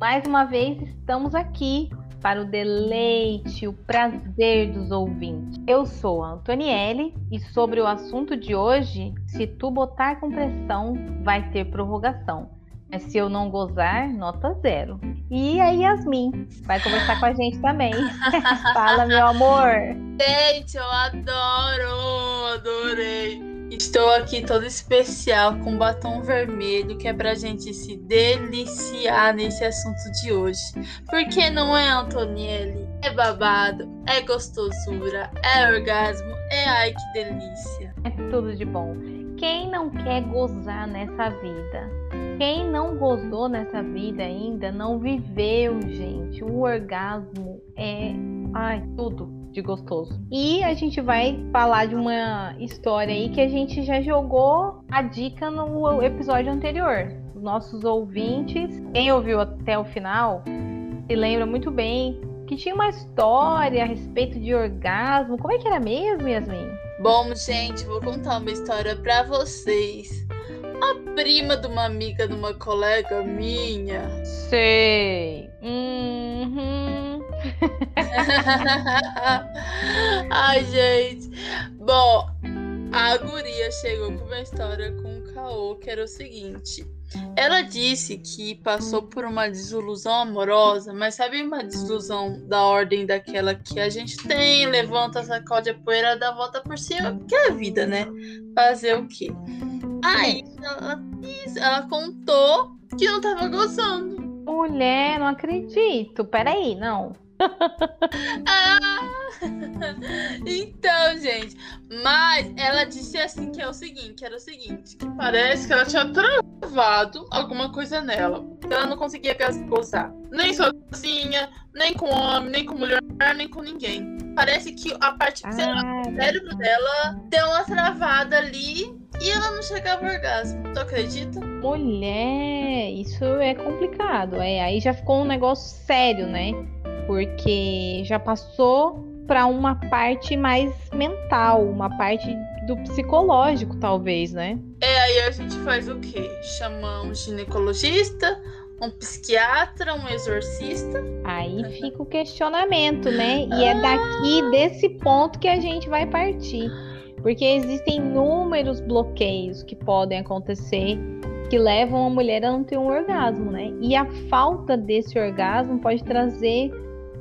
Mais uma vez estamos aqui para o deleite, o prazer dos ouvintes. Eu sou a Antonielle e sobre o assunto de hoje, se tu botar com pressão, vai ter prorrogação. Mas se eu não gozar, nota zero. E a Yasmin vai conversar com a gente também. Fala, meu amor! Gente, eu adoro! Adorei! Estou aqui toda especial com batom vermelho, que é pra gente se deliciar nesse assunto de hoje. Porque não é Antonielli, é babado, é gostosura, é orgasmo, é ai que delícia. É tudo de bom. Quem não quer gozar nessa vida? Quem não gozou nessa vida ainda não viveu, gente. O orgasmo é ai, tudo de gostoso. E a gente vai falar de uma história aí que a gente já jogou a dica no episódio anterior. Os nossos ouvintes, quem ouviu até o final, se lembra muito bem que tinha uma história a respeito de orgasmo. Como é que era mesmo, Yasmin? Bom, gente, vou contar uma história para vocês. A prima de uma amiga de uma colega minha. Sei. Uhum. Ai, gente. Bom, a guria chegou com uma história com o caô, que era o seguinte. Ela disse que passou por uma desilusão amorosa, mas sabe uma desilusão da ordem daquela que a gente tem, levanta, sacode a poeira, dá a volta por cima, que é a vida, né? Fazer o quê? Aí ela, ela contou que não tava gozando. Mulher, não acredito. Peraí, não. ah, então, gente, mas ela disse assim que é o seguinte, que era o seguinte, que parece que ela tinha travado alguma coisa nela. Ela não conseguia gozar. Nem sozinha, nem com homem, nem com mulher, nem com ninguém. Parece que a parte do cérebro dela deu uma travada ali e ela não chegava ao orgasmo. Tu acredita? Mulher, isso é complicado. É, aí já ficou um negócio sério, né? Porque já passou para uma parte mais mental, uma parte do psicológico, talvez, né? É, aí a gente faz o quê? Chama um ginecologista, um psiquiatra, um exorcista. Aí fica o questionamento, né? E é daqui desse ponto que a gente vai partir. Porque existem inúmeros bloqueios que podem acontecer que levam a mulher a não ter um orgasmo, né? E a falta desse orgasmo pode trazer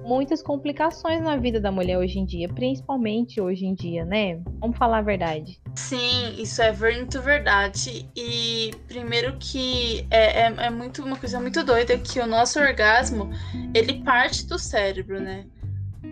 muitas complicações na vida da mulher hoje em dia, principalmente hoje em dia, né? Vamos falar a verdade. Sim, isso é muito verdade. E primeiro que é, é, é muito uma coisa muito doida que o nosso orgasmo ele parte do cérebro, né?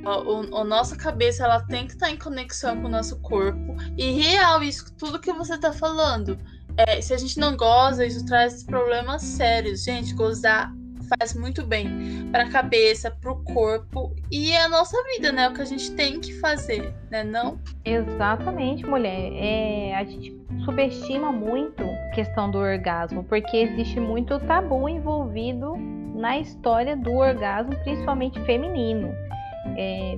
O, nossa cabeça ela tem que estar em conexão com o nosso corpo. E real, isso tudo que você está falando. É, se a gente não goza, isso traz problemas sérios. Gente, gozar faz muito bem para a cabeça, para o corpo e é a nossa vida, né? O que a gente tem que fazer, né? Não? Exatamente, mulher. É, a gente subestima muito a questão do orgasmo, porque existe muito tabu envolvido na história do orgasmo, principalmente feminino. É,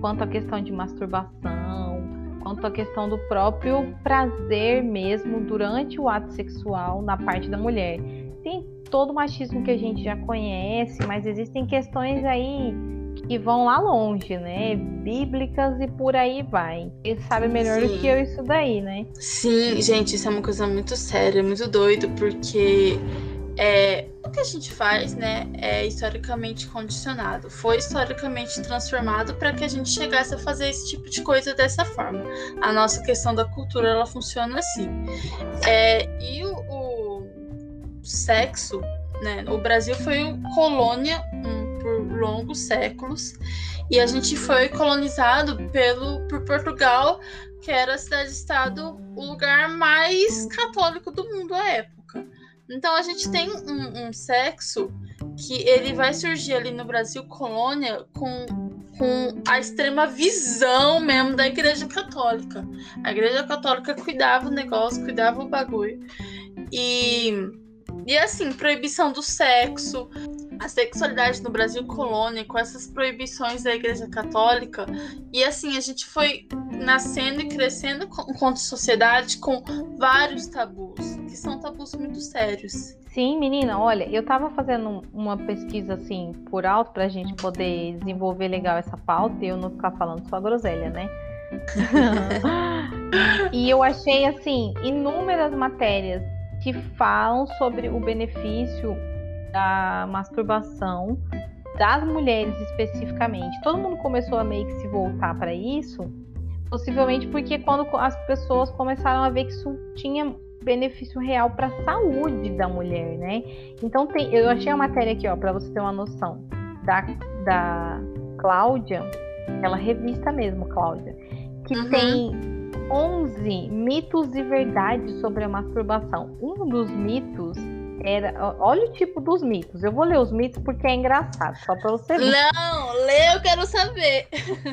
quanto à questão de masturbação, quanto à questão do próprio prazer mesmo durante o ato sexual na parte da mulher. Tem todo o machismo que a gente já conhece, mas existem questões aí que vão lá longe, né? Bíblicas e por aí vai. Ele sabe melhor Sim. do que eu isso daí, né? Sim, gente, isso é uma coisa muito séria, muito doido, porque é, o que a gente faz, né, é historicamente condicionado. Foi historicamente transformado para que a gente chegasse a fazer esse tipo de coisa dessa forma. A nossa questão da cultura, ela funciona assim. É, e o, sexo, né? O Brasil foi colônia um, por longos séculos e a gente foi colonizado pelo por Portugal, que era a cidade-estado o lugar mais católico do mundo à época. Então a gente tem um, um sexo que ele vai surgir ali no Brasil colônia com, com a extrema visão mesmo da Igreja Católica. A Igreja Católica cuidava o negócio, cuidava o bagulho. E, e assim, proibição do sexo, a sexualidade no Brasil colônia, com essas proibições da Igreja Católica. E assim, a gente foi nascendo e crescendo enquanto sociedade com vários tabus, que são tabus muito sérios. Sim, menina, olha, eu tava fazendo uma pesquisa assim por alto pra gente poder desenvolver legal essa pauta e eu não ficar falando só groselha, né? e eu achei assim inúmeras matérias que falam sobre o benefício da masturbação das mulheres especificamente. Todo mundo começou a meio que se voltar para isso, possivelmente porque quando as pessoas começaram a ver que isso tinha benefício real para a saúde da mulher, né? Então tem, eu achei a matéria aqui, ó, para você ter uma noção da da Cláudia, aquela revista mesmo, Cláudia, que uhum. tem 11 mitos e verdades sobre a masturbação. Um dos mitos era. Olha o tipo dos mitos. Eu vou ler os mitos porque é engraçado, só pra você ver. Não, lê, eu quero saber.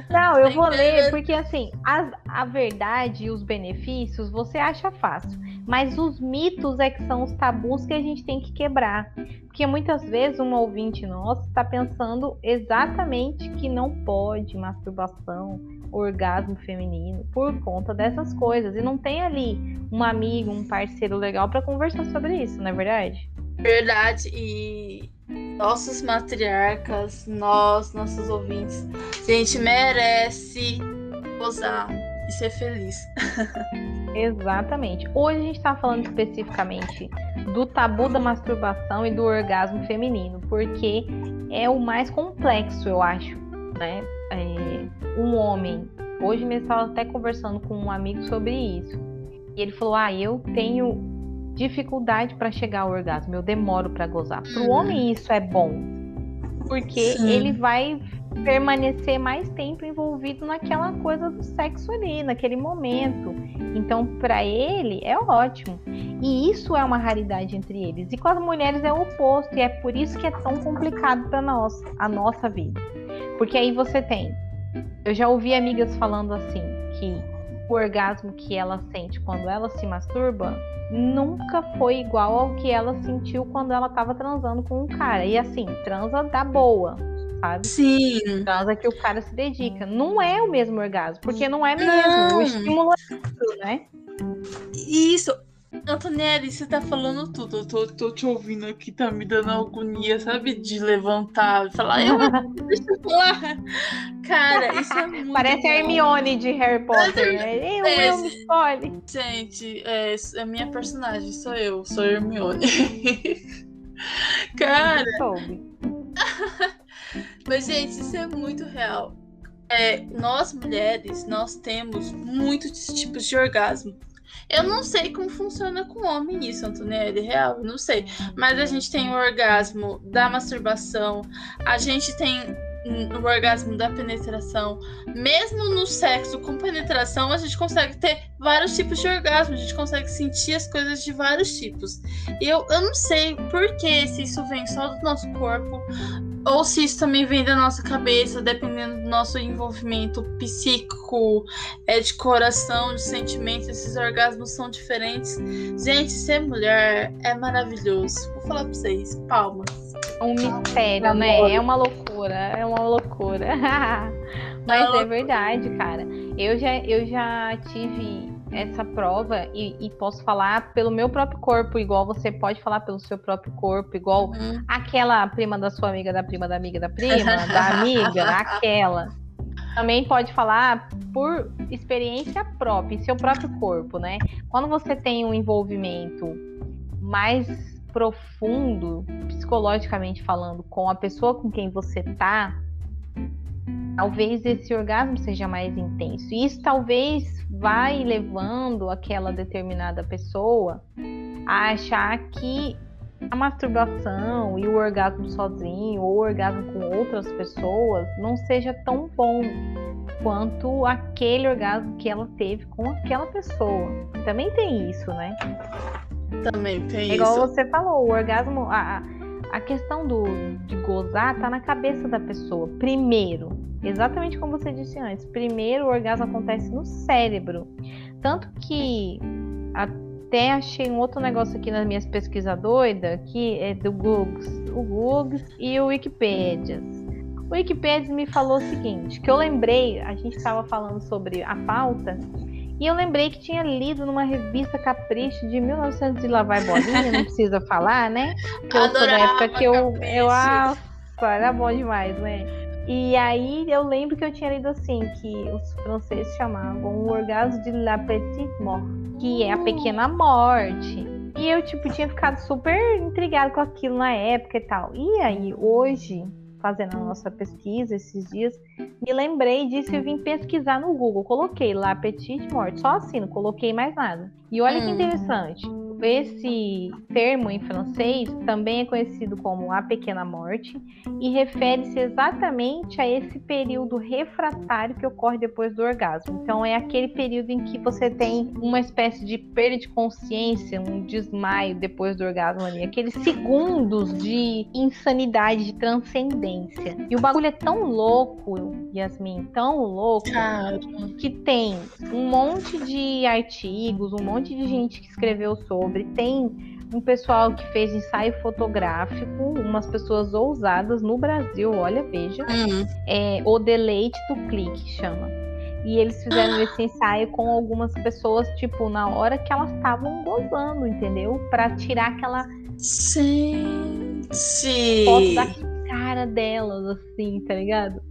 Não, eu vou ler porque, assim, a, a verdade e os benefícios você acha fácil. Mas os mitos é que são os tabus que a gente tem que quebrar. Porque muitas vezes um ouvinte nosso está pensando exatamente que não pode masturbação orgasmo feminino por conta dessas coisas. E não tem ali um amigo, um parceiro legal para conversar sobre isso, não é verdade? Verdade. E nossos matriarcas, nós, nossos ouvintes, a gente merece gozar e ser feliz. Exatamente. Hoje a gente está falando especificamente do tabu da masturbação e do orgasmo feminino, porque é o mais complexo, eu acho, né? É, um homem. Hoje mesmo estava até conversando com um amigo sobre isso. E ele falou: Ah, eu tenho dificuldade para chegar ao orgasmo, eu demoro para gozar. Para o uhum. homem isso é bom, porque Sim. ele vai permanecer mais tempo envolvido naquela coisa do sexo ali, naquele momento. Então, para ele é ótimo. E isso é uma raridade entre eles. E com as mulheres é o oposto, e é por isso que é tão complicado para nós, a nossa vida. Porque aí você tem. Eu já ouvi amigas falando assim que o orgasmo que ela sente quando ela se masturba nunca foi igual ao que ela sentiu quando ela estava transando com um cara. E assim, transa da boa, sabe? Sim. Transa que o cara se dedica. Não é o mesmo orgasmo, porque não é mesmo. Não. O estímulo é outro, né? Isso. Antonielli, você tá falando tudo. Eu tô, tô te ouvindo aqui, tá me dando agonia, sabe? De levantar e falar, eu deixa eu falar. Cara, isso é muito. Parece bom. a Hermione de Harry Potter, né? Eu, é, eu me escolhe. Gente, é, é minha personagem, sou eu, sou Hermione. Cara. Mas, gente, isso é muito real. É, nós mulheres, nós temos muitos tipos de orgasmo. Eu não sei como funciona com homem isso, Antonelli, real, não sei. Mas a gente tem o orgasmo da masturbação, a gente tem o orgasmo da penetração. Mesmo no sexo com penetração, a gente consegue ter vários tipos de orgasmo, a gente consegue sentir as coisas de vários tipos. E eu, eu não sei por que se isso vem só do nosso corpo ou se isso também vem da nossa cabeça, dependendo do nosso envolvimento psíquico, é, de coração, de sentimentos, esses orgasmos são diferentes. Gente, ser mulher é maravilhoso. Vou falar pra vocês, palmas. Um mistério, né? É uma loucura, é uma loucura. Mas é verdade, cara. Eu já, eu já tive essa prova e, e, posso falar pelo meu próprio corpo, igual você pode falar pelo seu próprio corpo, igual uhum. aquela prima da sua amiga, da prima da amiga da prima, da amiga, aquela. Também pode falar por experiência própria, em seu próprio corpo, né? Quando você tem um envolvimento mais profundo, psicologicamente falando, com a pessoa com quem você tá, talvez esse orgasmo seja mais intenso. E isso talvez vai levando aquela determinada pessoa a achar que a masturbação e o orgasmo sozinho ou o orgasmo com outras pessoas não seja tão bom quanto aquele orgasmo que ela teve com aquela pessoa. Também tem isso, né? Também tem é igual isso. você falou, o orgasmo, a, a questão do, de gozar tá na cabeça da pessoa. Primeiro, exatamente como você disse antes, primeiro o orgasmo acontece no cérebro. Tanto que até achei um outro negócio aqui nas minhas pesquisas doidas, que é do Google, o Google e o Wikipedia. O Wikipedia me falou o seguinte, que eu lembrei, a gente estava falando sobre a pauta, e eu lembrei que tinha lido numa revista Capricho de 1900 de Lavar Bolinha, não precisa falar, né? Que eu sou da época que eu, eu, nossa, era bom demais, né? E aí eu lembro que eu tinha lido assim, que os franceses chamavam o orgasmo de la petite mort, que é a pequena morte. E eu, tipo, tinha ficado super intrigado com aquilo na época e tal. E aí, hoje, fazendo a nossa pesquisa esses dias, me lembrei disso e vim pesquisar no Google. Coloquei lá Petite Morte, só assim, não coloquei mais nada. E olha que hum. interessante. Esse termo em francês também é conhecido como a pequena morte e refere-se exatamente a esse período refratário que ocorre depois do orgasmo. Então é aquele período em que você tem uma espécie de perda de consciência, um desmaio depois do orgasmo ali, aqueles segundos de insanidade, de transcendência. E o bagulho é tão louco, Yasmin, tão louco, que tem um monte de artigos, um monte de gente que escreveu sobre sobre. Tem um pessoal que fez ensaio fotográfico, umas pessoas ousadas no Brasil, olha, veja. Uhum. É, o Deleite do Clique chama. E eles fizeram ah. esse ensaio com algumas pessoas, tipo, na hora que elas estavam gozando, entendeu? Para tirar aquela. Sim. Foto da cara delas, assim, tá ligado?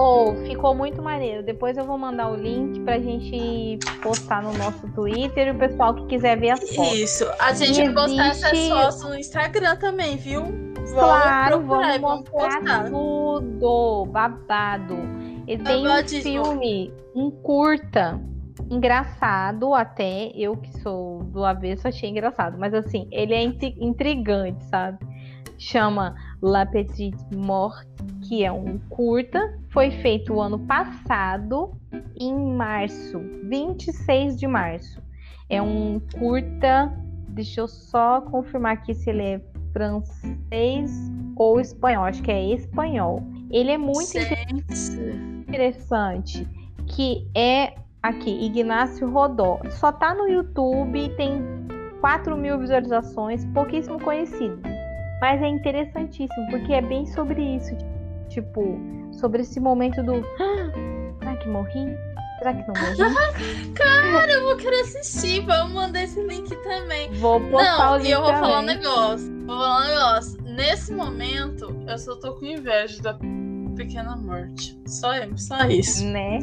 Oh, ficou muito maneiro. Depois eu vou mandar o link pra gente postar no nosso Twitter e o pessoal que quiser ver as fotos. Isso. A gente vai postar essas fotos no Instagram também, viu? Vamos claro, vamos, vamos postar tudo. Babado. E tem um filme, um curta, engraçado até. Eu que sou do avesso achei engraçado. Mas assim, ele é intrigante, sabe? Chama La Petite Mort, que é um curta foi feito o ano passado, em março, 26 de março. É um curta, deixa eu só confirmar aqui se ele é francês ou espanhol, acho que é espanhol. Ele é muito interessante, que é aqui, Ignácio Rodó. Só tá no YouTube, tem 4 mil visualizações, pouquíssimo conhecido. Mas é interessantíssimo, porque é bem sobre isso. Tipo, sobre esse momento do. Ah, será que morri? Será que não morri? Cara, eu vou querer assistir. Vamos mandar esse link também. Vou postar não, o link. E eu vou também. falar um negócio. Vou falar um negócio. Nesse momento, eu só tô com inveja da pequena morte. Só, só isso. Né?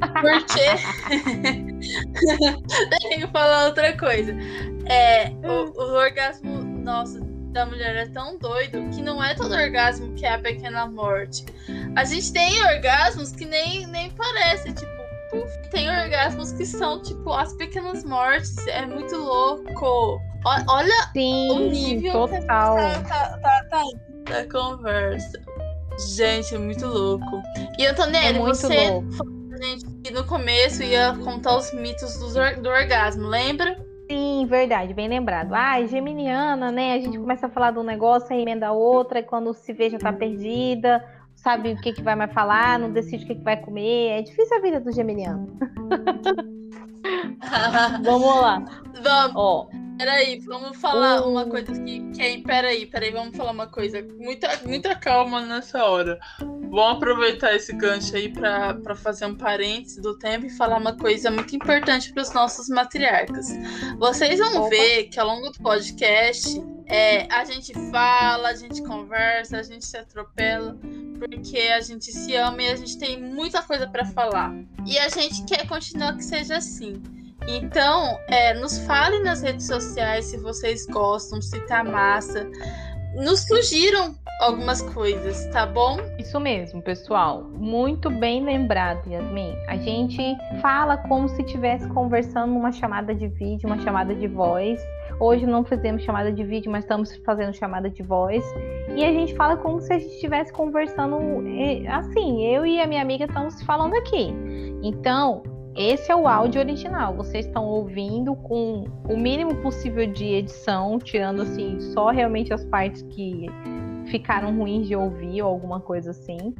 Porque. Tem que falar outra coisa. É, o, o orgasmo nosso da mulher é tão doido que não é todo orgasmo que é a pequena morte. A gente tem orgasmos que nem, nem parece, tipo, puf, tem orgasmos que são, tipo, as pequenas mortes. É muito louco. O, olha Sim, o nível total. Tá, tá, tá, tá, da conversa. Gente, é muito louco. E Antonelli, é você louco. gente que no começo ia contar os mitos do, do orgasmo, lembra? Sim, verdade, bem lembrado. Ah, geminiana, né? A gente começa a falar de um negócio, aí emenda outra, e quando se vê já tá perdida, sabe o que, que vai mais falar, não decide o que, que vai comer. É difícil a vida do geminiano. vamos lá. Vamos. Ó, Peraí, vamos falar uma coisa que, que é. Peraí, peraí, vamos falar uma coisa. Muita, muita calma nessa hora. Vamos aproveitar esse gancho aí para fazer um parênteses do tempo e falar uma coisa muito importante para os nossos matriarcas. Vocês vão Opa. ver que ao longo do podcast é, a gente fala, a gente conversa, a gente se atropela, porque a gente se ama e a gente tem muita coisa para falar. E a gente quer continuar que seja assim. Então, é, nos fale nas redes sociais se vocês gostam, se tá massa. Nos sugiram algumas coisas, tá bom? Isso mesmo, pessoal. Muito bem lembrado, Yasmin. A gente fala como se estivesse conversando numa chamada de vídeo, uma chamada de voz. Hoje não fizemos chamada de vídeo, mas estamos fazendo chamada de voz. E a gente fala como se a gente estivesse conversando assim. Eu e a minha amiga estamos falando aqui. Então, esse é o áudio original. Vocês estão ouvindo com o mínimo possível de edição, tirando assim só realmente as partes que ficaram ruins de ouvir ou alguma coisa assim.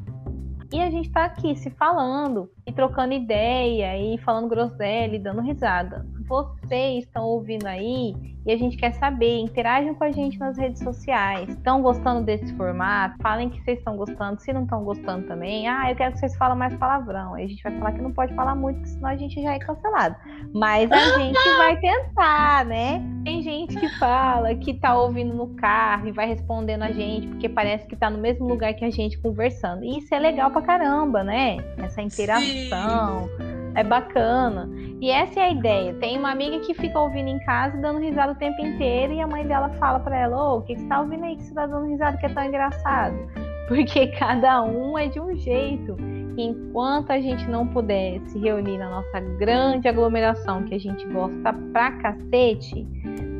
E a gente tá aqui se falando e trocando ideia e falando groselha e dando risada. Vocês estão ouvindo aí e a gente quer saber, interajam com a gente nas redes sociais. Estão gostando desse formato? Falem que vocês estão gostando. Se não estão gostando também, ah, eu quero que vocês falem mais palavrão. Aí a gente vai falar que não pode falar muito, porque senão a gente já é cancelado. Mas a gente vai tentar, né? Tem gente que fala que tá ouvindo no carro e vai respondendo a gente, porque parece que tá no mesmo lugar que a gente conversando. E isso é legal pra caramba, né? Essa interação. Sim é bacana. E essa é a ideia. Tem uma amiga que fica ouvindo em casa dando risada o tempo inteiro e a mãe dela fala para ela: Ô, o que, que você tá ouvindo aí que você tá dando risada que é tão engraçado? Porque cada um é de um jeito. Enquanto a gente não puder se reunir na nossa grande aglomeração que a gente gosta pra cacete,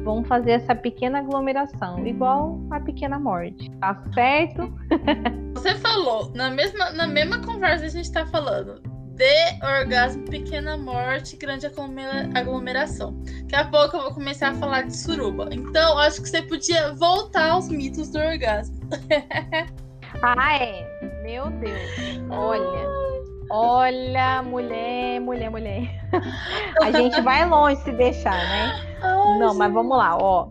vamos fazer essa pequena aglomeração, igual a pequena morte. Tá certo? Você falou, na mesma, na mesma conversa a gente tá falando de orgasmo, pequena morte, grande aglomeração. Daqui a pouco eu vou começar a falar de suruba. Então, acho que você podia voltar aos mitos do orgasmo. ah, é. Meu Deus. Olha. Olha, mulher, mulher, mulher. a gente vai longe se deixar, né? Ai, Não, gente. mas vamos lá, ó.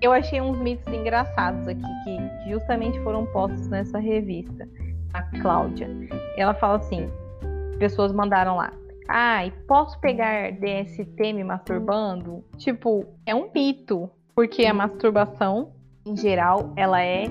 Eu achei uns mitos engraçados aqui que justamente foram postos nessa revista. A Cláudia. Ela fala assim: pessoas mandaram lá. Ai, posso pegar DST me masturbando? Tipo, é um mito, porque a masturbação, em geral, ela é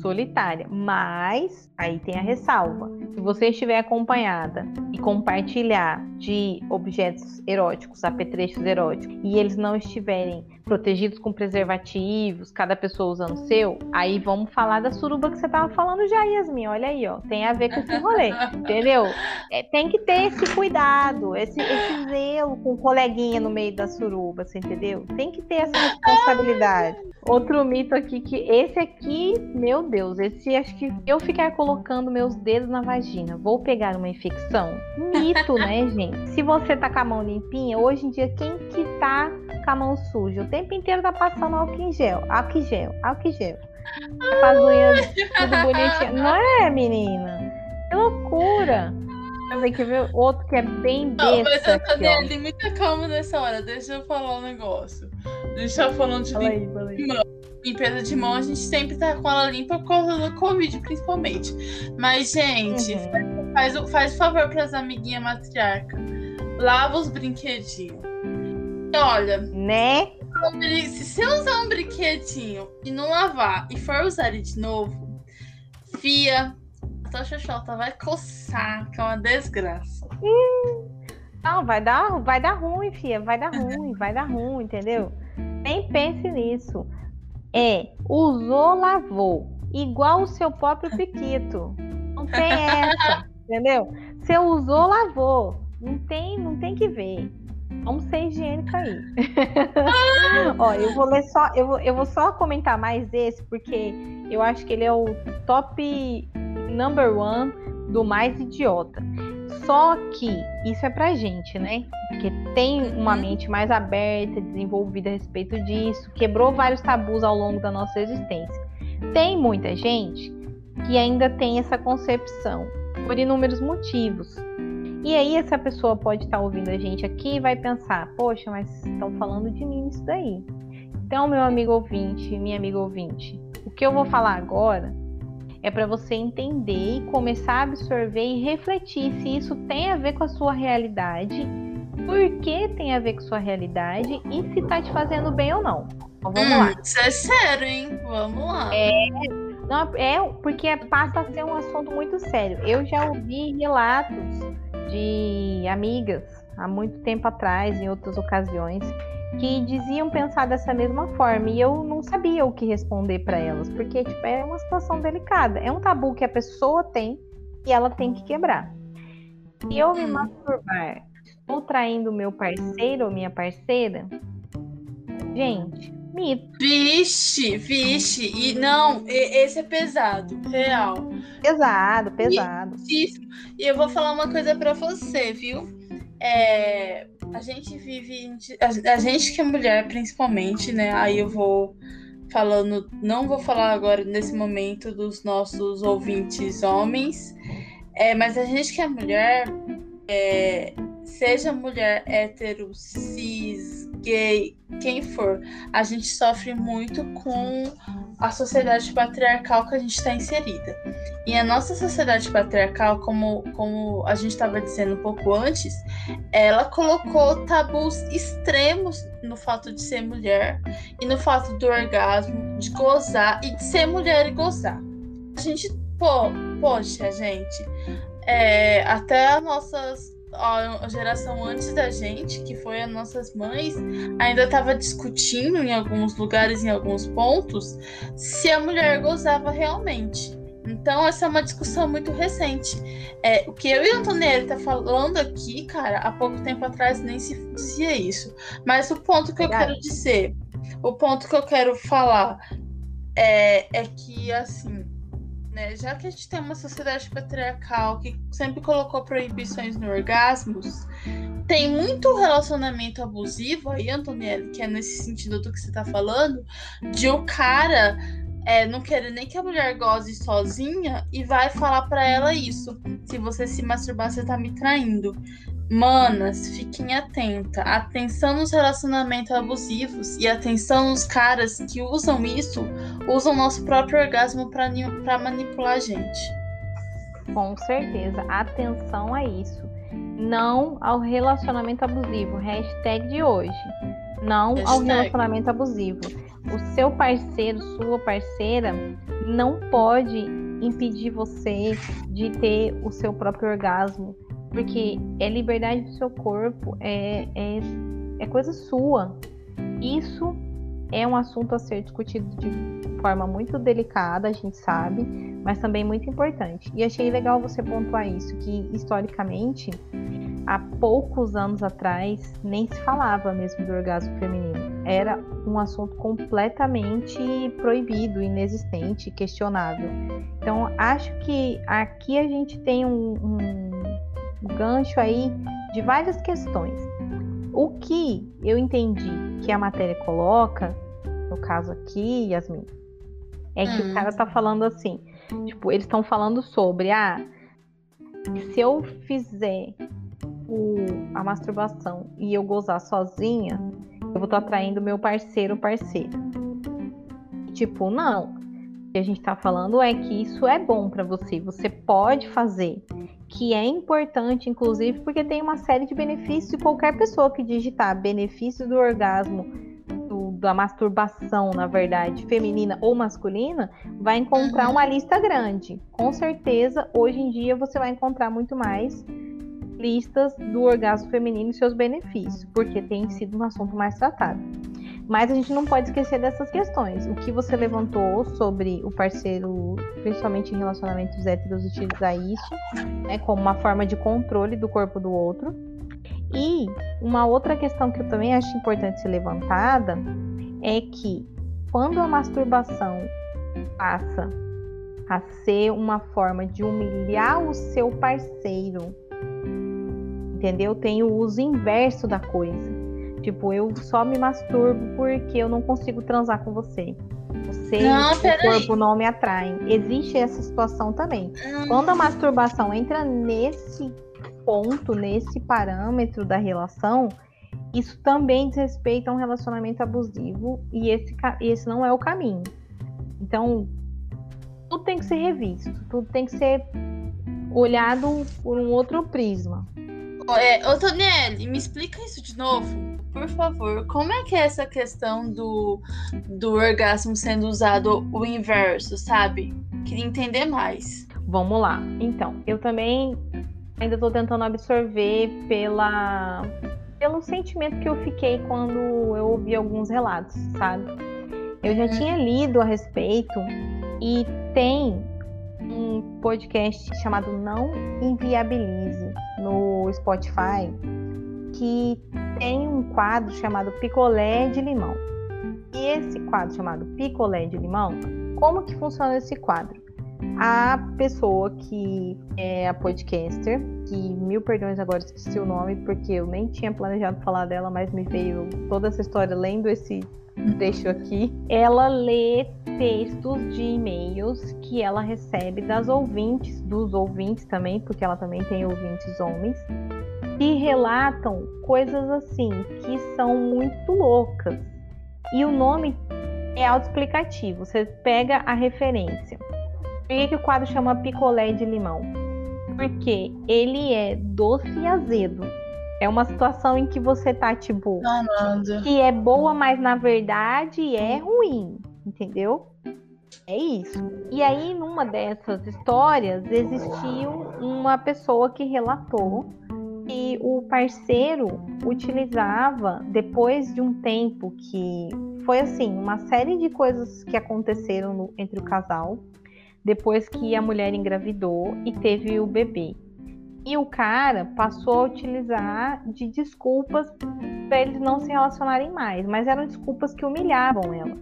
solitária, mas aí tem a ressalva. Se você estiver acompanhada e compartilhar de objetos eróticos, apetrechos eróticos, e eles não estiverem protegidos com preservativos, cada pessoa usando o seu, aí vamos falar da suruba que você tava falando já, Yasmin. Olha aí, ó. Tem a ver com esse rolê, entendeu? É, tem que ter esse cuidado, esse, esse zelo com o coleguinha no meio da suruba, você entendeu? Tem que ter essa responsabilidade. Outro mito aqui que esse aqui, meu Deus, esse acho que eu ficar colocando meus dedos na vagina, vou pegar uma infecção? Mito, né, gente? Se você tá com a mão limpinha, hoje em dia quem que tá com a mão suja? O tempo inteiro tá passando álcool em gel, álcool em gel, álcool em gel. Com as unhas tudo bonitinho. Não é, menina? Que loucura! Eu ver, quer ver outro que é bem besta. Não, mas Antônia, muita calma nessa hora. Deixa eu falar um negócio. A gente tá falando de fala aí, fala aí. limpeza de mão, a gente sempre tá com ela limpa por causa do Covid, principalmente. Mas, gente, uhum. faz, faz, favor pras amiguinhas matriarcas. Lava os brinquedinhos. E olha. Né? Se você usar um brinquedinho e não lavar e for usar ele de novo, fia, a tua xoxota vai coçar, que é uma desgraça. Não, vai dar, vai dar ruim, fia. Vai dar ruim, vai dar ruim, entendeu? Nem pense nisso. É, usou, lavou. Igual o seu próprio piquito. Não tem essa, entendeu? Você usou, lavou. Não tem, não tem que ver. Vamos ser higiênico aí. Ó, eu vou ler só, eu vou, eu vou só comentar mais esse, porque eu acho que ele é o top number one do mais idiota. Só que isso é pra gente, né? Porque tem uma uhum. mente mais aberta, desenvolvida a respeito disso, quebrou vários tabus ao longo da nossa existência. Tem muita gente que ainda tem essa concepção, por inúmeros motivos. E aí essa pessoa pode estar tá ouvindo a gente aqui e vai pensar, poxa, mas estão falando de mim isso daí. Então, meu amigo ouvinte, minha amiga ouvinte, o que eu vou falar agora é para você entender e começar a absorver e refletir se isso tem a ver com a sua realidade, por que tem a ver com a sua realidade e se tá te fazendo bem ou não. Então, vamos hum, lá. Isso é sério, hein? Vamos lá. É, não, é porque passa a ser um assunto muito sério. Eu já ouvi relatos de amigas há muito tempo atrás, em outras ocasiões, que diziam pensar dessa mesma forma e eu não sabia o que responder para elas, porque tipo, é uma situação delicada, é um tabu que a pessoa tem e ela tem que quebrar. Se eu me masturbar, estou traindo meu parceiro ou minha parceira? Gente, mito. Vixe, vixe, e não, esse é pesado, real. Pesado, pesado. E, e eu vou falar uma coisa para você, viu? É, a gente vive. A, a, gente que é mulher, principalmente, né? Aí eu vou falando, não vou falar agora nesse momento dos nossos ouvintes homens, é, mas a gente que é mulher, é, seja mulher hétero, cis, gay, quem for, a gente sofre muito com a sociedade patriarcal que a gente está inserida. E a nossa sociedade patriarcal, como, como a gente estava dizendo um pouco antes, ela colocou tabus extremos no fato de ser mulher e no fato do orgasmo, de gozar e de ser mulher e gozar. A gente, pô, poxa, gente, é, até as nossas a geração antes da gente, que foi as nossas mães, ainda estava discutindo em alguns lugares, em alguns pontos, se a mulher gozava realmente. Então, essa é uma discussão muito recente. É, o que eu e a Antonielli tá falando aqui, cara, há pouco tempo atrás nem se dizia isso. Mas o ponto que eu quero dizer, o ponto que eu quero falar é, é que, assim, né? Já que a gente tem uma sociedade patriarcal que sempre colocou proibições no orgasmos, tem muito relacionamento abusivo aí, Antonielli, que é nesse sentido do que você tá falando, de o cara é, não querer nem que a mulher goze sozinha e vai falar para ela isso. Se você se masturbar, você tá me traindo. Manas, fiquem atenta. Atenção nos relacionamentos abusivos e atenção nos caras que usam isso, usam nosso próprio orgasmo para manipular a gente. Com certeza, atenção a isso. Não ao relacionamento abusivo. Hashtag de hoje. Não Hashtag. ao relacionamento abusivo. O seu parceiro, sua parceira, não pode impedir você de ter o seu próprio orgasmo porque é liberdade do seu corpo, é, é, é coisa sua. Isso é um assunto a ser discutido de forma muito delicada, a gente sabe, mas também muito importante. E achei legal você pontuar isso, que historicamente, há poucos anos atrás, nem se falava mesmo do orgasmo feminino. Era um assunto completamente proibido, inexistente, questionável. Então, acho que aqui a gente tem um, um gancho aí de várias questões. O que eu entendi que a matéria coloca, no caso aqui, Yasmin, é que hum. o cara tá falando assim, tipo, eles estão falando sobre, ah, se eu fizer o, a masturbação e eu gozar sozinha, eu vou estar atraindo meu parceiro ou parceira. Tipo, não. O que a gente tá falando é que isso é bom para você. Você pode fazer que é importante, inclusive, porque tem uma série de benefícios e qualquer pessoa que digitar benefício do orgasmo, do, da masturbação, na verdade, feminina ou masculina, vai encontrar uma lista grande. Com certeza, hoje em dia você vai encontrar muito mais listas do orgasmo feminino e seus benefícios, porque tem sido um assunto mais tratado. Mas a gente não pode esquecer dessas questões. O que você levantou sobre o parceiro, principalmente em relacionamentos héteros, utilizar isso né, como uma forma de controle do corpo do outro. E uma outra questão que eu também acho importante ser levantada é que quando a masturbação passa a ser uma forma de humilhar o seu parceiro, entendeu? Tem o uso inverso da coisa. Tipo, eu só me masturbo porque eu não consigo transar com você. Você não, o corpo aí. não me atrai. Existe essa situação também. Hum. Quando a masturbação entra nesse ponto, nesse parâmetro da relação, isso também diz respeito a um relacionamento abusivo e esse, esse não é o caminho. Então, tudo tem que ser revisto, tudo tem que ser olhado por um outro prisma. É, ô Tonielli, me explica isso de novo por favor, como é que é essa questão do, do orgasmo sendo usado o inverso, sabe? Queria entender mais. Vamos lá. Então, eu também ainda estou tentando absorver pela pelo sentimento que eu fiquei quando eu ouvi alguns relatos, sabe? Eu já uhum. tinha lido a respeito e tem um podcast chamado Não Inviabilize no Spotify que tem um quadro chamado Picolé de Limão. E esse quadro chamado Picolé de Limão, como que funciona esse quadro? a pessoa que é a podcaster, que mil perdões agora esqueci o nome, porque eu nem tinha planejado falar dela, mas me veio toda essa história lendo esse trecho aqui. Ela lê textos de e-mails que ela recebe das ouvintes, dos ouvintes também, porque ela também tem ouvintes homens, que relatam coisas assim que são muito loucas. E o nome é autoexplicativo. Você pega a referência. Por que, que o quadro chama picolé de limão? Porque ele é doce e azedo. É uma situação em que você tá, tipo, que é boa, mas na verdade é ruim, entendeu? É isso. E aí, numa dessas histórias, existiu uma pessoa que relatou que o parceiro utilizava, depois de um tempo que foi assim, uma série de coisas que aconteceram no- entre o casal, depois que a mulher engravidou e teve o bebê. E o cara passou a utilizar de desculpas para eles não se relacionarem mais, mas eram desculpas que humilhavam ela.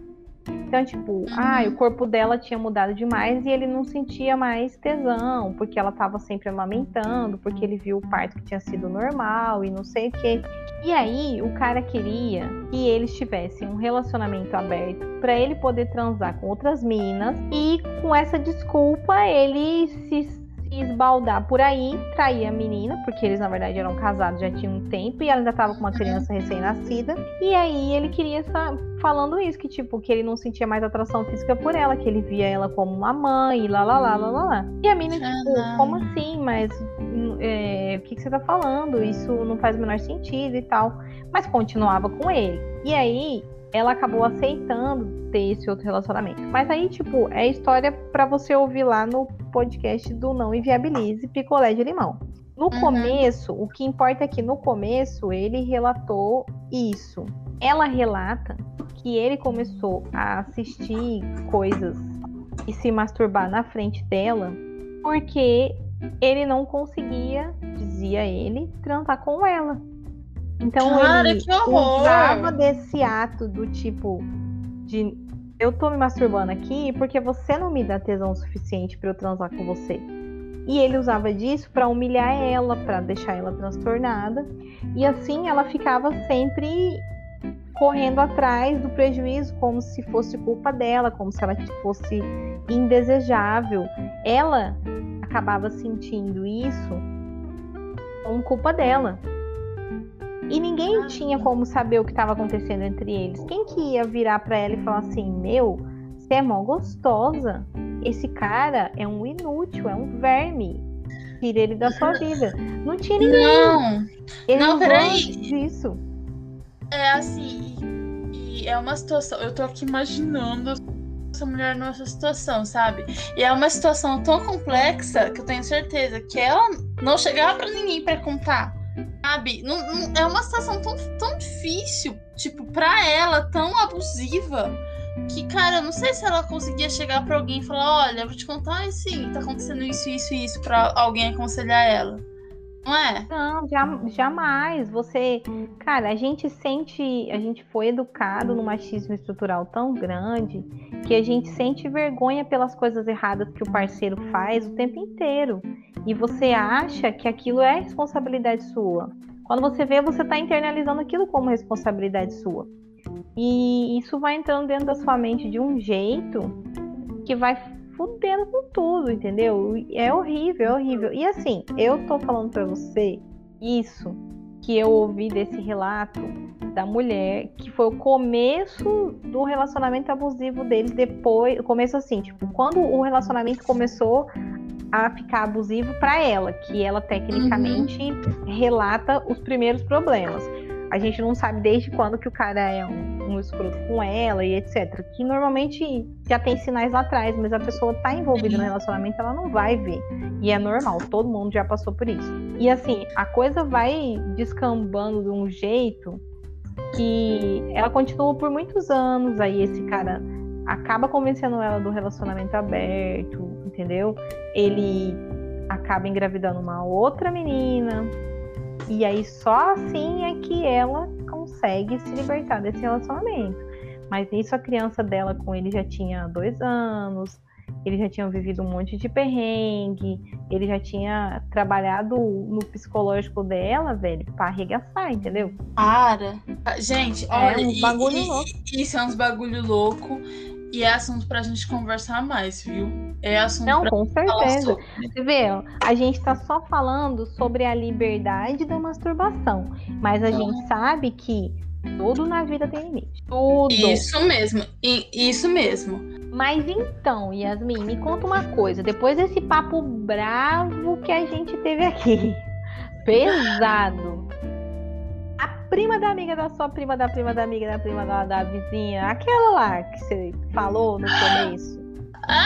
Então, tipo, ah, o corpo dela tinha mudado demais e ele não sentia mais tesão, porque ela estava sempre amamentando, porque ele viu o parto que tinha sido normal e não sei o quê. E aí, o cara queria que eles tivessem um relacionamento aberto para ele poder transar com outras minas e com essa desculpa ele se se esbaldar por aí, trair a menina, porque eles na verdade eram casados já tinha um tempo e ela ainda tava com uma criança recém-nascida. E aí ele queria essa falando isso que tipo que ele não sentia mais atração física por ela, que ele via ela como uma mãe, e lá lá lá lá lá. lá. E a menina tipo, Ah. como assim? Mas hum, é, o que, que você tá falando? Isso não faz o menor sentido e tal. Mas continuava com ele. E aí ela acabou aceitando ter esse outro relacionamento. Mas aí, tipo, é história pra você ouvir lá no podcast do Não Inviabilize Picolé de Limão. No Uhum. começo, o que importa é que no começo ele relatou isso. Ela relata que ele começou a assistir coisas e se masturbar na frente dela porque ele não conseguia, dizia ele, transar com ela. Então Cara, ele que horror! usava desse ato do tipo de eu tô me masturbando aqui porque você não me dá tesão suficiente pra eu transar com você. E ele usava disso pra humilhar ela, pra deixar ela transtornada, e assim ela ficava sempre correndo atrás do prejuízo como se fosse culpa dela, como se ela fosse indesejável. Ela acabava sentindo isso como culpa dela. E ninguém tinha como saber o que estava acontecendo entre eles. Quem que ia virar pra ela e falar assim: Meu, você é mó gostosa. Esse cara é um inútil, é um verme. Tira ele da sua vida. Não tinha ninguém. Não, Ele não, usou peraí. disso. é assim, e, é uma situação, eu tô aqui imaginando essa mulher nessa situação, sabe? E é uma situação tão complexa que eu tenho certeza que ela não chegava pra ninguém pra contar, sabe? Não, não- é uma situação tão, tão difícil, tipo, pra ela, tão abusiva, que, cara, eu não sei se ela conseguia chegar pra alguém e falar: olha, vou te contar assim, tá acontecendo isso, isso e isso, pra alguém aconselhar ela. Não é? Não, jam- jamais. Você, cara, a gente sente, a gente foi educado no machismo estrutural tão grande que a gente sente vergonha pelas coisas erradas que o parceiro faz o tempo inteiro. E você acha que aquilo é responsabilidade sua. Quando você vê, você tá internalizando aquilo como responsabilidade sua. E isso vai entrando dentro da sua mente de um jeito que vai fudendo com tudo, entendeu? É horrível, é horrível. E assim, eu tô falando pra você isso que eu ouvi desse relato da mulher, que foi o começo do relacionamento abusivo deles depois, o começo assim, tipo, quando o relacionamento começou a ficar abusivo pra ela, que ela tecnicamente relata os primeiros problemas. A gente não sabe desde quando que o cara é um, um escroto com ela e etc. Que normalmente já tem sinais lá atrás, mas a pessoa tá envolvida no relacionamento, ela não vai ver. E é normal, todo mundo já passou por isso. E assim, a coisa vai descambando de um jeito que ela continua por muitos anos. Aí esse cara acaba convencendo ela do relacionamento aberto, entendeu? Ele acaba engravidando uma outra menina. E aí só assim é que ela consegue se libertar desse relacionamento. Mas nisso a criança dela com ele já tinha dois anos. eles já tinham vivido um monte de perrengue, ele já tinha trabalhado no psicológico dela, velho, pra arregaçar, entendeu? Para. Gente, É olha, uns e- bagulho e- louco. isso é uns bagulho louco e é assunto pra gente conversar mais, viu? É assunto Não, pra com certeza. Você vê, ó, a gente tá só falando sobre a liberdade da masturbação, mas a Então. gente sabe que tudo na vida tem limite. Tudo. Isso mesmo, isso mesmo. Mas então, Yasmin, me conta uma coisa. Depois desse papo bravo que a gente teve aqui, pesado. Prima da amiga da sua prima, da prima da amiga da prima da, da vizinha, aquela lá que você falou no começo,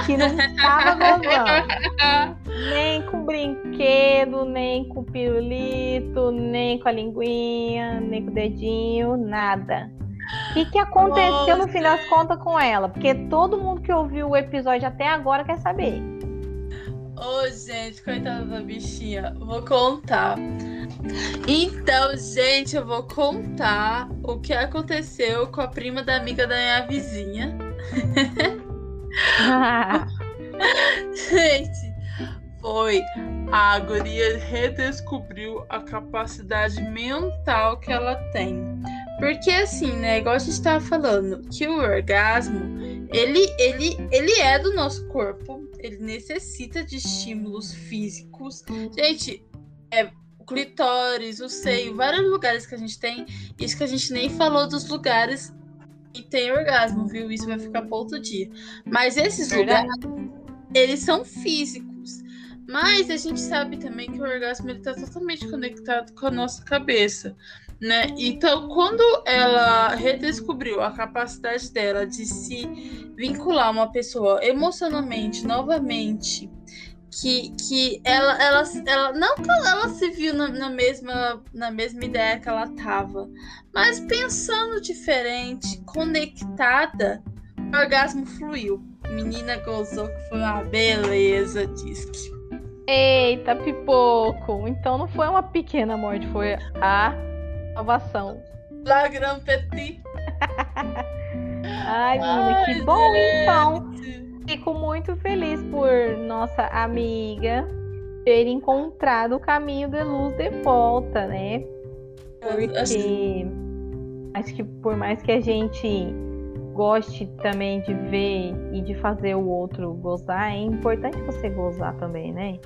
que não tava gozando. Nem com brinquedo, nem com pirulito, nem com a linguinha, nem com o dedinho, nada. O que, que aconteceu no fim das contas com ela? Porque todo mundo que ouviu o episódio até agora quer saber. Ô, gente, coitada da bichinha, vou contar. Então, gente, eu vou contar o que aconteceu com a prima da amiga da minha vizinha. Gente, foi a guria redescobriu a capacidade mental que ela tem. Porque assim, né, igual a gente tava falando, que o orgasmo, ele, ele, ele é do nosso corpo, ele necessita de estímulos físicos. Gente, é clitóris, o seio, vários lugares que a gente tem, isso que a gente nem falou dos lugares que tem orgasmo, viu? Isso vai ficar para outro dia. Mas esses Verdade. lugares eles são físicos. Mas a gente sabe também que o orgasmo está totalmente conectado com a nossa cabeça, né? Então, quando ela redescobriu a capacidade dela de se vincular a uma pessoa emocionalmente, novamente, que, que ela, ela, ela não que ela se viu na, na mesma, na mesma ideia que ela tava, mas pensando diferente, conectada, o orgasmo fluiu. Menina gozou que foi uma beleza, diz que. Eita, pipoco! Então não foi uma pequena morte, foi a salvação. La Grand Petit. Ai, menina, que bom gente. então. Fico muito feliz por nossa amiga ter encontrado o caminho de luz de volta, né? Eu acho- Porque acho que por mais que a gente goste também de ver e de fazer o outro gozar, é importante você gozar também, né?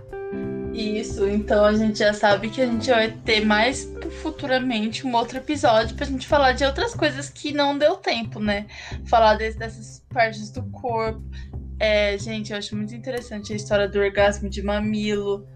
Isso, então a gente já sabe que a gente vai ter mais futuramente um outro episódio pra gente falar de outras coisas que não deu tempo, né? Falar des- dessas partes do corpo. É, gente, eu acho muito interessante a história do orgasmo de mamilo.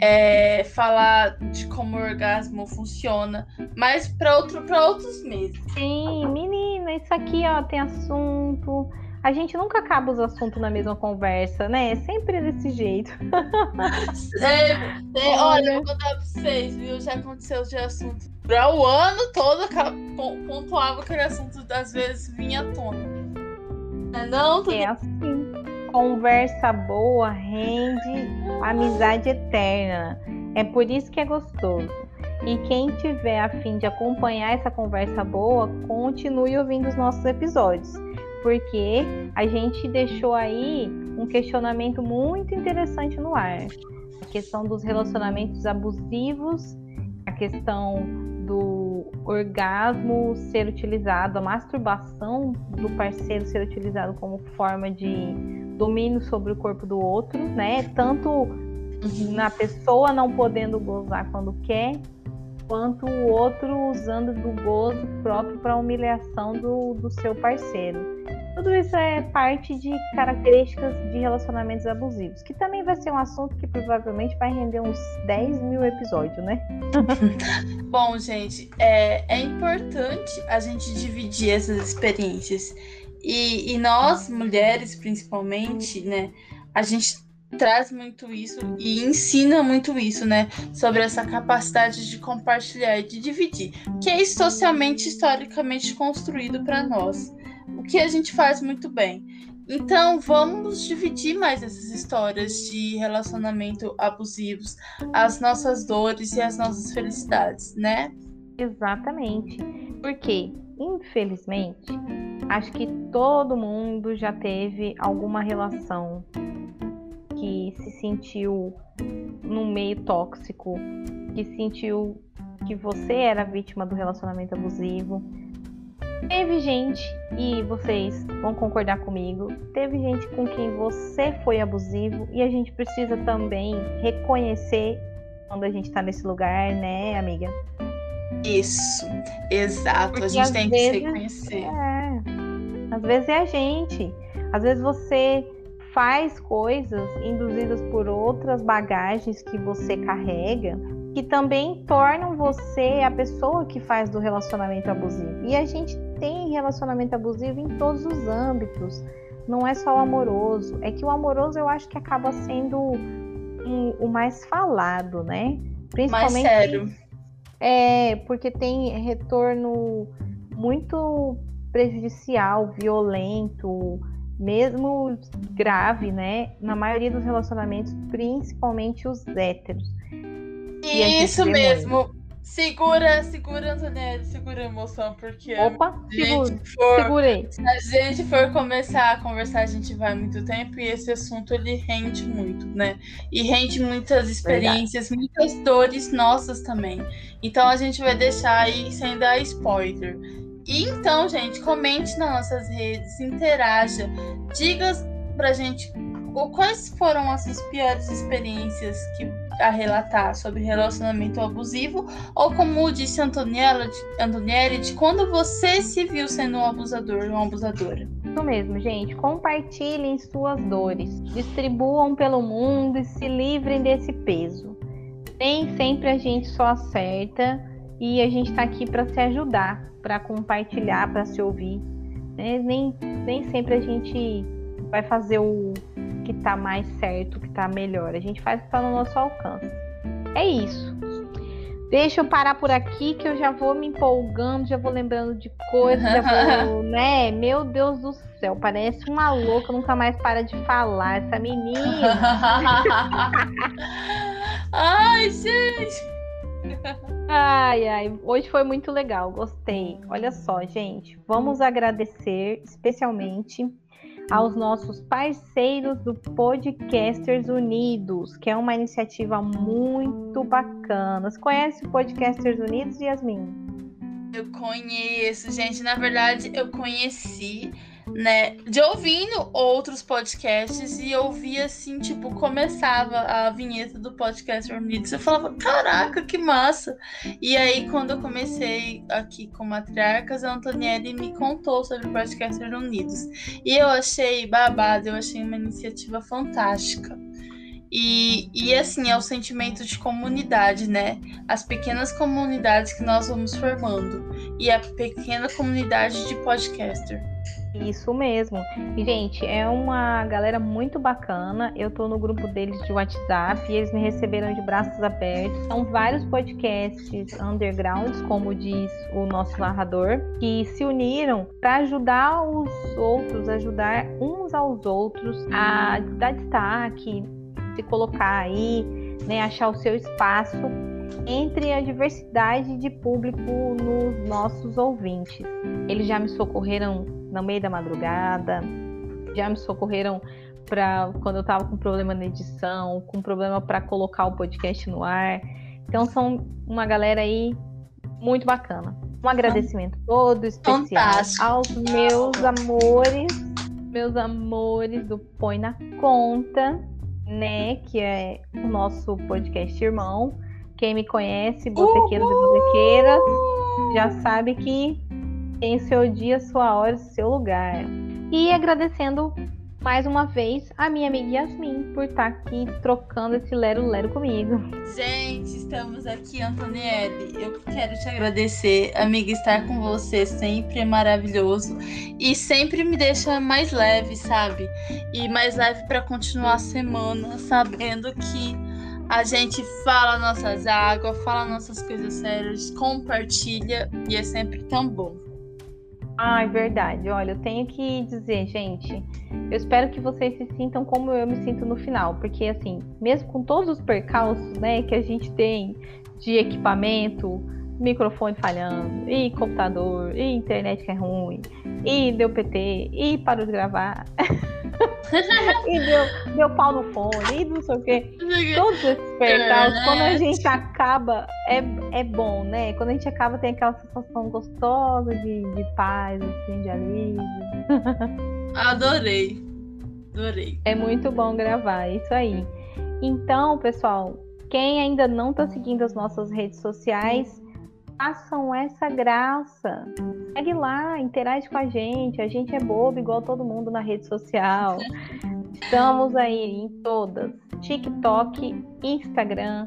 É, falar de como o orgasmo funciona, mas para outro, outros meses. Sim, menina, isso aqui ó tem assunto. A gente nunca acaba os assuntos na mesma conversa, né? É sempre desse jeito. É, é, olha, eu vou contar pra vocês, viu? Já aconteceu de assunto. Pra o ano todo, pontuava aquele assunto, às vezes vinha à tona. Não é É assim. Conversa boa rende amizade eterna. É por isso que é gostoso. E quem tiver a fim de acompanhar essa conversa boa, continue ouvindo os nossos episódios. Porque a gente deixou aí um questionamento muito interessante no ar. A questão dos relacionamentos abusivos, a questão do orgasmo ser utilizado, a masturbação do parceiro ser utilizado como forma de domínio sobre o corpo do outro, né? Tanto na pessoa não podendo gozar quando quer, quanto o outro usando do gozo próprio para humilhação do, do seu parceiro. Tudo isso é parte de características de relacionamentos abusivos, que também vai ser um assunto que provavelmente vai render uns 10 mil episódios, né? Bom, gente, é, é importante a gente dividir essas experiências. E, e nós, mulheres, principalmente, né, a gente traz muito isso e ensina muito isso, né, sobre essa capacidade de compartilhar e de dividir, que é socialmente, historicamente construído para nós. O que a gente faz muito bem. Então, vamos dividir mais essas histórias de relacionamento abusivos, as nossas dores e as nossas felicidades, né? Exatamente. Porque infelizmente, acho que todo mundo já teve alguma relação que se sentiu num meio tóxico, que sentiu que você era vítima do relacionamento abusivo. Teve gente, e vocês vão concordar comigo, teve gente com quem você foi abusivo e a gente precisa também reconhecer quando a gente tá nesse lugar, né, amiga? Isso, exato. Porque a gente tem vezes, que se reconhecer. É, às vezes é a gente. Às vezes você faz coisas induzidas por outras bagagens que você carrega que também tornam você a pessoa que faz do relacionamento abusivo. E a gente tem relacionamento abusivo em todos os âmbitos. Não é só o amoroso. É que o amoroso eu acho que acaba sendo o mais falado, né? Principalmente. Mais sério. É, porque tem retorno muito prejudicial, violento, mesmo grave, né? Na maioria dos relacionamentos, principalmente os héteros. Isso mesmo. Segura, segura, Antonelli, segura a emoção, porque. Opa, segura, for, segurei. Se a gente for começar a conversar, a gente vai muito tempo e esse assunto ele rende muito, né? E rende muitas experiências, Verdade. muitas dores nossas também. Então a gente vai deixar aí sem dar spoiler. E então, gente, comente nas nossas redes, interaja, diga pra gente quais foram as suas piores experiências que a relatar sobre relacionamento abusivo, ou como disse Antoniela, Antonielli, de quando você se viu sendo um abusador ou uma abusadora. Isso mesmo, gente. Compartilhem suas dores, distribuam pelo mundo e se livrem desse peso. Nem sempre a gente só acerta e a gente está aqui para se ajudar, para compartilhar, para se ouvir. Né? Nem, nem sempre a gente vai fazer o que tá mais certo, que tá melhor. A gente faz o que tá no nosso alcance. É isso. Deixa eu parar por aqui que eu já vou me empolgando, já vou lembrando de coisas, já vou, né? Meu Deus do céu, parece uma louca, nunca mais para de falar essa menina. ai, gente. Ai, ai, hoje foi muito legal, gostei. Olha só, gente, vamos agradecer especialmente aos nossos parceiros do Podcasters Unidos, que é uma iniciativa muito bacana. Você conhece o Podcasters Unidos, Yasmin? Eu conheço, gente. Na verdade, eu conheci né, de ouvindo outros podcasts e eu via assim, tipo, começava a vinheta do podcast Unidos, eu falava, caraca, que massa! E aí, quando eu comecei aqui com Matriarcas, a Antonielli me contou sobre o podcast Unidos. E eu achei babado, eu achei uma iniciativa fantástica. E, e assim, é o sentimento de comunidade, né? As pequenas comunidades que nós vamos formando. E a pequena comunidade de podcaster. Isso mesmo. E, gente, é uma galera muito bacana. Eu tô no grupo deles de WhatsApp e eles me receberam de braços abertos. São vários podcasts undergrounds, como diz o nosso narrador, que se uniram para ajudar os outros, ajudar uns aos outros a dar destaque, se colocar aí, né, achar o seu espaço entre a diversidade de público nos nossos ouvintes. Eles já me socorreram no meio da madrugada, já me socorreram para quando eu estava com problema na edição, com problema para colocar o podcast no ar. Então são uma galera aí muito bacana. Um agradecimento todo especial Fantástico. aos meus amores, meus amores do Põe na Conta, né, que é o nosso podcast irmão. Quem me conhece, botequeiros Uhul! e botequeiras, já sabe que tem seu dia, sua hora, seu lugar. E agradecendo mais uma vez a minha amiga Yasmin por estar tá aqui trocando esse lero-lero comigo. Gente, estamos aqui, Antonielle. Eu quero te agradecer, amiga, estar com você sempre é maravilhoso e sempre me deixa mais leve, sabe? E mais leve para continuar a semana, sabendo que a gente fala nossas águas, fala nossas coisas sérias, compartilha e é sempre tão bom. Ai, verdade. Olha, eu tenho que dizer, gente, eu espero que vocês se sintam como eu me sinto no final, porque assim, mesmo com todos os percalços, né, que a gente tem de equipamento, microfone falhando, e computador, e internet que é ruim, e deu PT, e parou de gravar. e deu, deu pau no fone, e não sei o quê. Todos esses percalços, quando a gente acaba, é, é bom, né? Quando a gente acaba, tem aquela sensação gostosa de, de paz, assim, de alívio. Adorei. Adorei. É muito bom gravar, é isso aí. Então, pessoal, quem ainda não está seguindo as nossas redes sociais, façam essa graça. Segue lá, interage com a gente. A gente é bobo igual todo mundo na rede social. Estamos aí em todas: TikTok, Instagram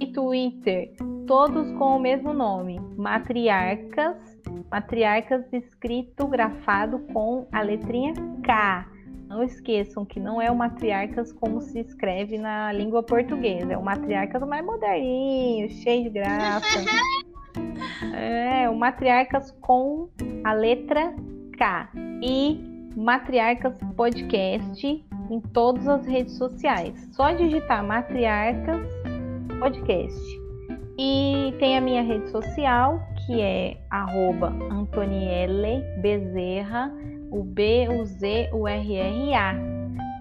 e Twitter, todos com o mesmo nome: Matriarcas. Matriarcas escrito, grafado com a letrinha K. Não esqueçam que não é o matriarcas como se escreve na língua portuguesa, é o matriarcas mais moderninho, cheio de graça. É, o Matriarcas com a letra K. E Matriarcas Podcast em todas as redes sociais. Só digitar Matriarcas Podcast. E tem a minha rede social, que é arroba Antonielle Bezerra, o B, o Z, o R, R, A.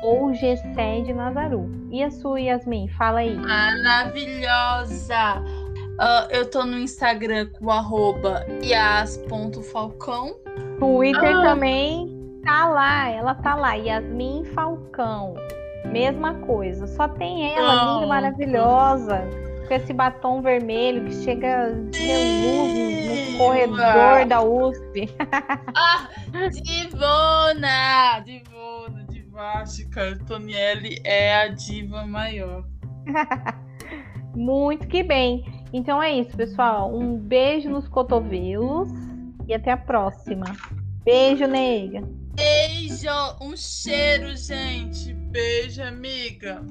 Ou Gessé de Nazaru. E a sua, Yasmin? Fala aí. Maravilhosa! Uh, eu tô no Instagram com arroba yas.falcão. Twitter ah. também tá lá, ela tá lá, Yasmin Falcão. Mesma coisa, só tem ela, linda, maravilhosa, com esse batom vermelho que chega reluz no corredor da USP. ah, divona! Divona, divástica. Tonielle é a diva maior. Muito que bem. Então é isso, pessoal. Um beijo nos cotovelos e até a próxima. Beijo, nega. Beijo, um cheiro, gente. Beijo, amiga.